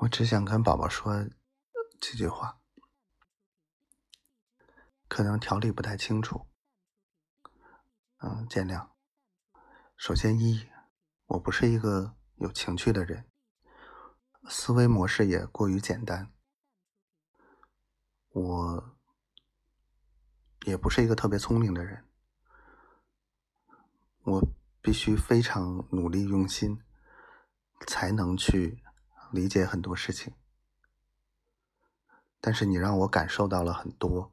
我只想跟宝宝说几句话，可能条理不太清楚，嗯，见谅。首先一，我不是一个有情趣的人，思维模式也过于简单，我也不是一个特别聪明的人，我必须非常努力用心，才能去。理解很多事情，但是你让我感受到了很多，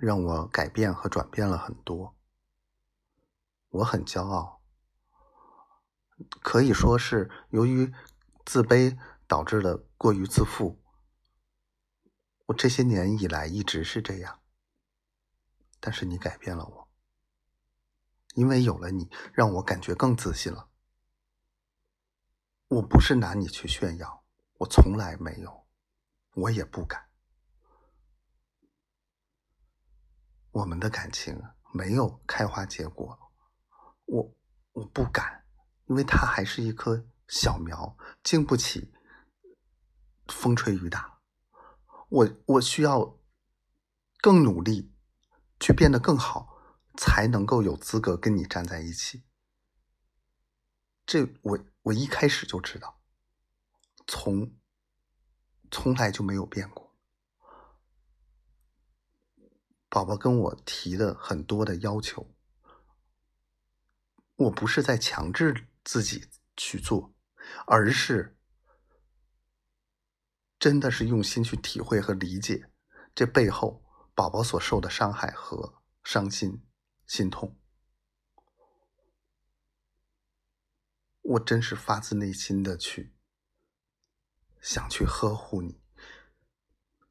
让我改变和转变了很多，我很骄傲。可以说是由于自卑导致的过于自负，我这些年以来一直是这样。但是你改变了我，因为有了你，让我感觉更自信了。我不是拿你去炫耀，我从来没有，我也不敢。我们的感情没有开花结果，我我不敢，因为它还是一棵小苗，经不起风吹雨打。我我需要更努力，去变得更好，才能够有资格跟你站在一起。这我。我一开始就知道，从从来就没有变过。宝宝跟我提的很多的要求，我不是在强制自己去做，而是真的是用心去体会和理解这背后宝宝所受的伤害和伤心、心痛。我真是发自内心的去想去呵护你，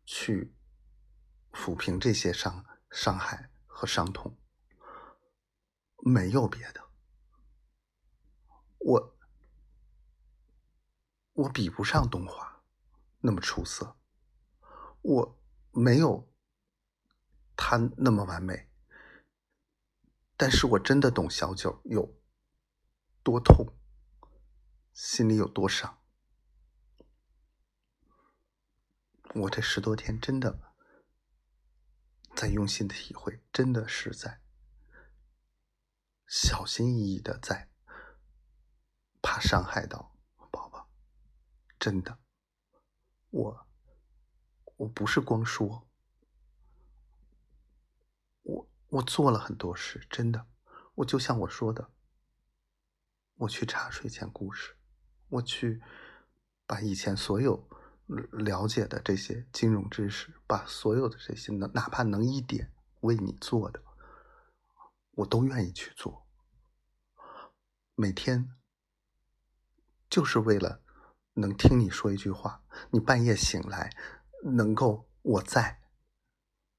去抚平这些伤伤害和伤痛，没有别的。我我比不上东华那么出色，我没有他那么完美，但是我真的懂小九有多痛。心里有多伤？我这十多天真的在用心的体会，真的是在小心翼翼的在怕伤害到宝宝。真的，我我不是光说，我我做了很多事，真的，我就像我说的，我去查睡前故事。我去把以前所有了解的这些金融知识，把所有的这些能哪怕能一点为你做的，我都愿意去做。每天就是为了能听你说一句话，你半夜醒来能够我在，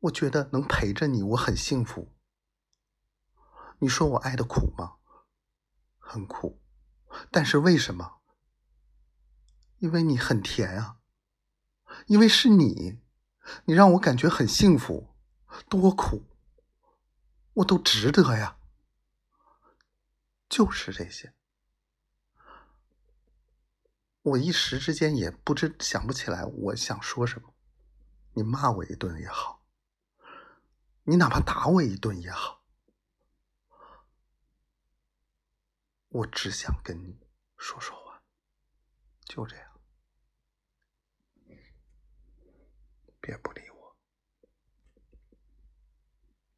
我觉得能陪着你，我很幸福。你说我爱的苦吗？很苦，但是为什么？因为你很甜啊，因为是你，你让我感觉很幸福，多苦，我都值得呀。就是这些，我一时之间也不知想不起来我想说什么。你骂我一顿也好，你哪怕打我一顿也好，我只想跟你说说话，就这样。